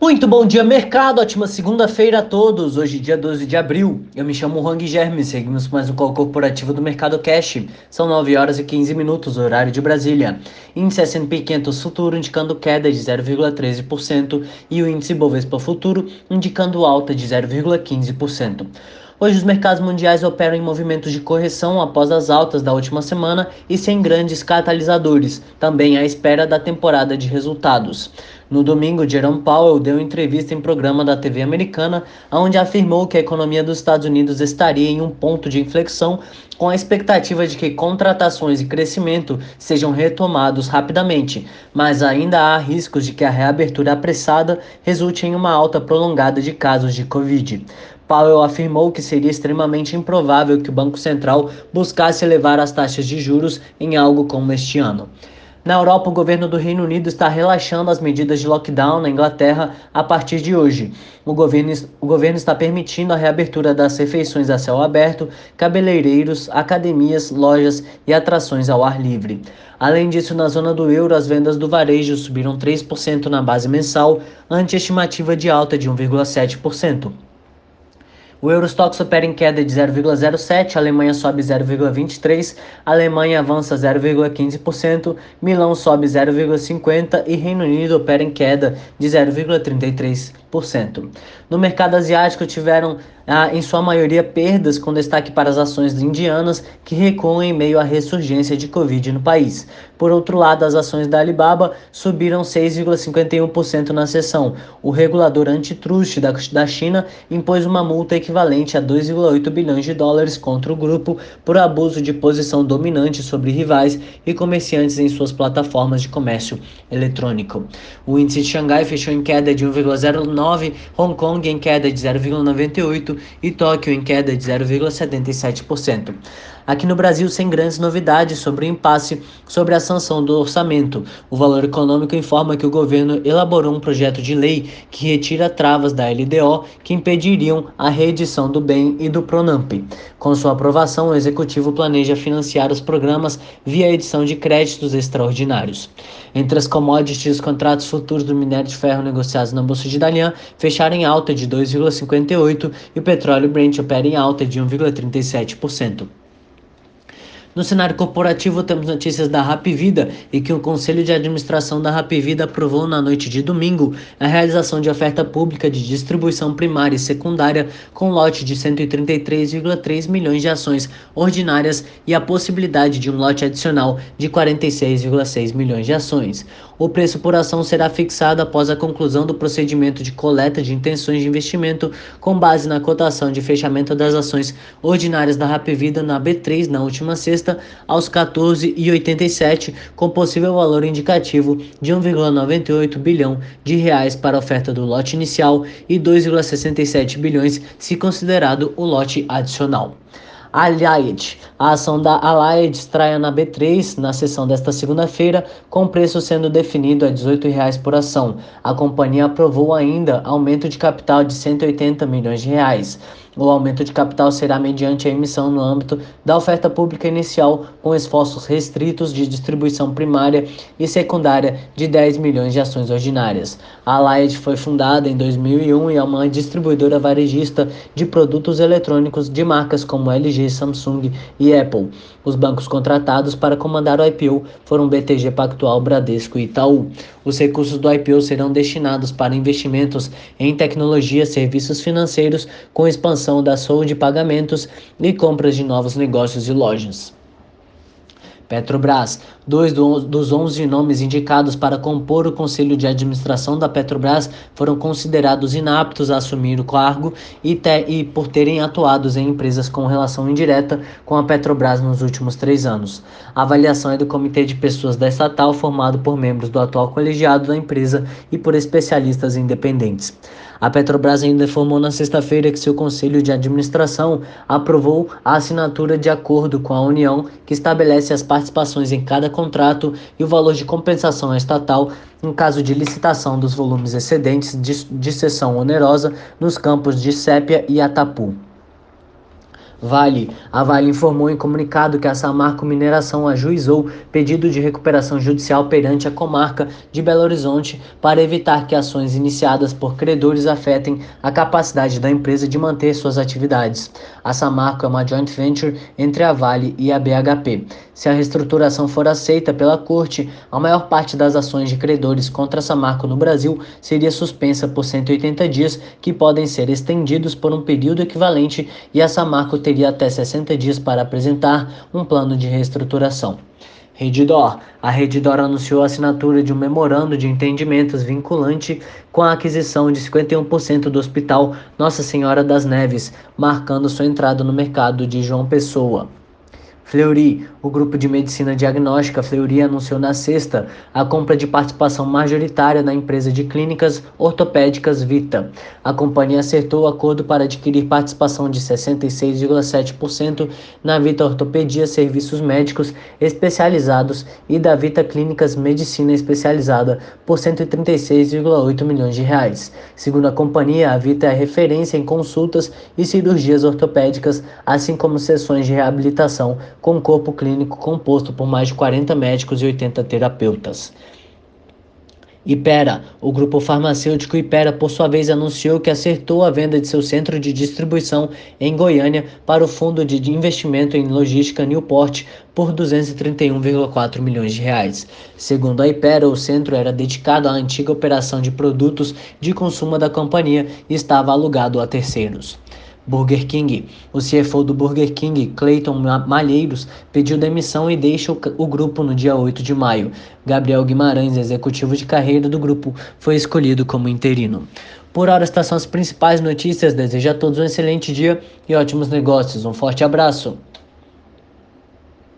Muito bom dia, mercado. Ótima segunda-feira a todos. Hoje, dia 12 de abril. Eu me chamo Hang Germes. Seguimos mais um call corporativo do Mercado Cash. São 9 horas e 15 minutos, horário de Brasília. Índice S&P 500 futuro indicando queda de 0,13% e o índice Bovespa futuro indicando alta de 0,15%. Hoje os mercados mundiais operam em movimentos de correção após as altas da última semana e sem grandes catalisadores, também à espera da temporada de resultados. No domingo, Jerome Powell deu entrevista em programa da TV americana, onde afirmou que a economia dos Estados Unidos estaria em um ponto de inflexão, com a expectativa de que contratações e crescimento sejam retomados rapidamente, mas ainda há riscos de que a reabertura apressada resulte em uma alta prolongada de casos de Covid. Powell afirmou que seria extremamente improvável que o Banco Central buscasse elevar as taxas de juros em algo como este ano. Na Europa, o governo do Reino Unido está relaxando as medidas de lockdown na Inglaterra a partir de hoje. O governo, o governo está permitindo a reabertura das refeições a céu aberto, cabeleireiros, academias, lojas e atrações ao ar livre. Além disso, na zona do euro, as vendas do varejo subiram 3% na base mensal, ante estimativa de alta de 1,7%. O Eurostox opera em queda de 0,07, Alemanha sobe 0,23, Alemanha avança 0,15%, Milão sobe 0,50 e Reino Unido opera em queda de 0,33%. No mercado asiático tiveram ah, em sua maioria perdas, com destaque para as ações indianas, que recuam em meio à ressurgência de Covid no país. Por outro lado, as ações da Alibaba subiram 6,51% na sessão. O regulador antitruste da, da China impôs uma multa equivalente a 2,8 bilhões de dólares contra o grupo por abuso de posição dominante sobre rivais e comerciantes em suas plataformas de comércio eletrônico. O índice de Xangai fechou em queda de 1,09, Hong Kong em queda de 0,98 e Tóquio em queda de 0,77%. Aqui no Brasil, sem grandes novidades sobre o impasse sobre a sanção do orçamento. O Valor Econômico informa que o governo elaborou um projeto de lei que retira travas da LDO que impediriam a reedição do bem e do Pronamp. Com sua aprovação, o executivo planeja financiar os programas via edição de créditos extraordinários. Entre as commodities, os contratos futuros do minério de ferro negociados na Bolsa de Dalian fecharam em alta de 2,58 e o petróleo Brent opera em alta de 1,37%. No cenário corporativo, temos notícias da Rap Vida e que o Conselho de Administração da Rap Vida aprovou na noite de domingo a realização de oferta pública de distribuição primária e secundária com lote de 133,3 milhões de ações ordinárias e a possibilidade de um lote adicional de 46,6 milhões de ações. O preço por ação será fixado após a conclusão do procedimento de coleta de intenções de investimento com base na cotação de fechamento das ações ordinárias da Rap Vida na B3 na última sexta aos 14,87, com possível valor indicativo de 1,98 bilhão de reais para a oferta do lote inicial e 2,67 bilhões se considerado o lote adicional. Allied. A ação da Allied extraia na B3 na sessão desta segunda-feira, com preço sendo definido a R$ 18,00 por ação. A companhia aprovou ainda aumento de capital de 180 milhões de reais. O aumento de capital será mediante a emissão no âmbito da oferta pública inicial, com esforços restritos de distribuição primária e secundária de 10 milhões de ações ordinárias. A Allied foi fundada em 2001 e é uma distribuidora varejista de produtos eletrônicos de marcas como LG, Samsung e Apple. Os bancos contratados para comandar o IPO foram BTG Pactual, Bradesco e Itaú. Os recursos do IPO serão destinados para investimentos em tecnologia, serviços financeiros, com expansão da SOU de pagamentos e compras de novos negócios e lojas. Petrobras. Dois dos 11 nomes indicados para compor o conselho de administração da Petrobras foram considerados inaptos a assumir o cargo e, te, e por terem atuado em empresas com relação indireta com a Petrobras nos últimos três anos. A avaliação é do comitê de pessoas da estatal, formado por membros do atual colegiado da empresa e por especialistas independentes. A Petrobras ainda informou na sexta-feira que seu conselho de administração aprovou a assinatura de acordo com a União que estabelece as participações em cada contrato e o valor de compensação estatal em caso de licitação dos volumes excedentes de, de sessão onerosa nos campos de Sépia e Atapu. Vale. A Vale informou em comunicado que a Samarco Mineração ajuizou pedido de recuperação judicial perante a comarca de Belo Horizonte para evitar que ações iniciadas por credores afetem a capacidade da empresa de manter suas atividades. A Samarco é uma joint venture entre a Vale e a BHP. Se a reestruturação for aceita pela corte, a maior parte das ações de credores contra a Samarco no Brasil seria suspensa por 180 dias, que podem ser estendidos por um período equivalente, e a Samarco teria até 60 dias para apresentar um plano de reestruturação. Redditor. A Redditor anunciou a assinatura de um memorando de entendimentos vinculante com a aquisição de 51% do Hospital Nossa Senhora das Neves, marcando sua entrada no mercado de João Pessoa. Fleury, o grupo de medicina diagnóstica Fleury anunciou na sexta a compra de participação majoritária na empresa de clínicas ortopédicas Vita. A companhia acertou o acordo para adquirir participação de 66,7% na Vita Ortopedia Serviços Médicos Especializados e da Vita Clínicas Medicina Especializada por 136,8 milhões de reais. Segundo a companhia, a Vita é referência em consultas e cirurgias ortopédicas, assim como sessões de reabilitação com um corpo clínico composto por mais de 40 médicos e 80 terapeutas. Ipera. O grupo farmacêutico Ipera, por sua vez, anunciou que acertou a venda de seu centro de distribuição em Goiânia para o Fundo de Investimento em Logística Newport por 231,4 milhões de reais. Segundo a Ipera, o centro era dedicado à antiga operação de produtos de consumo da companhia e estava alugado a terceiros. Burger King. O CFO do Burger King, Clayton Malheiros, pediu demissão e deixa o grupo no dia 8 de maio. Gabriel Guimarães, executivo de carreira do grupo, foi escolhido como interino. Por hora, estas são as principais notícias. Desejo a todos um excelente dia e ótimos negócios. Um forte abraço.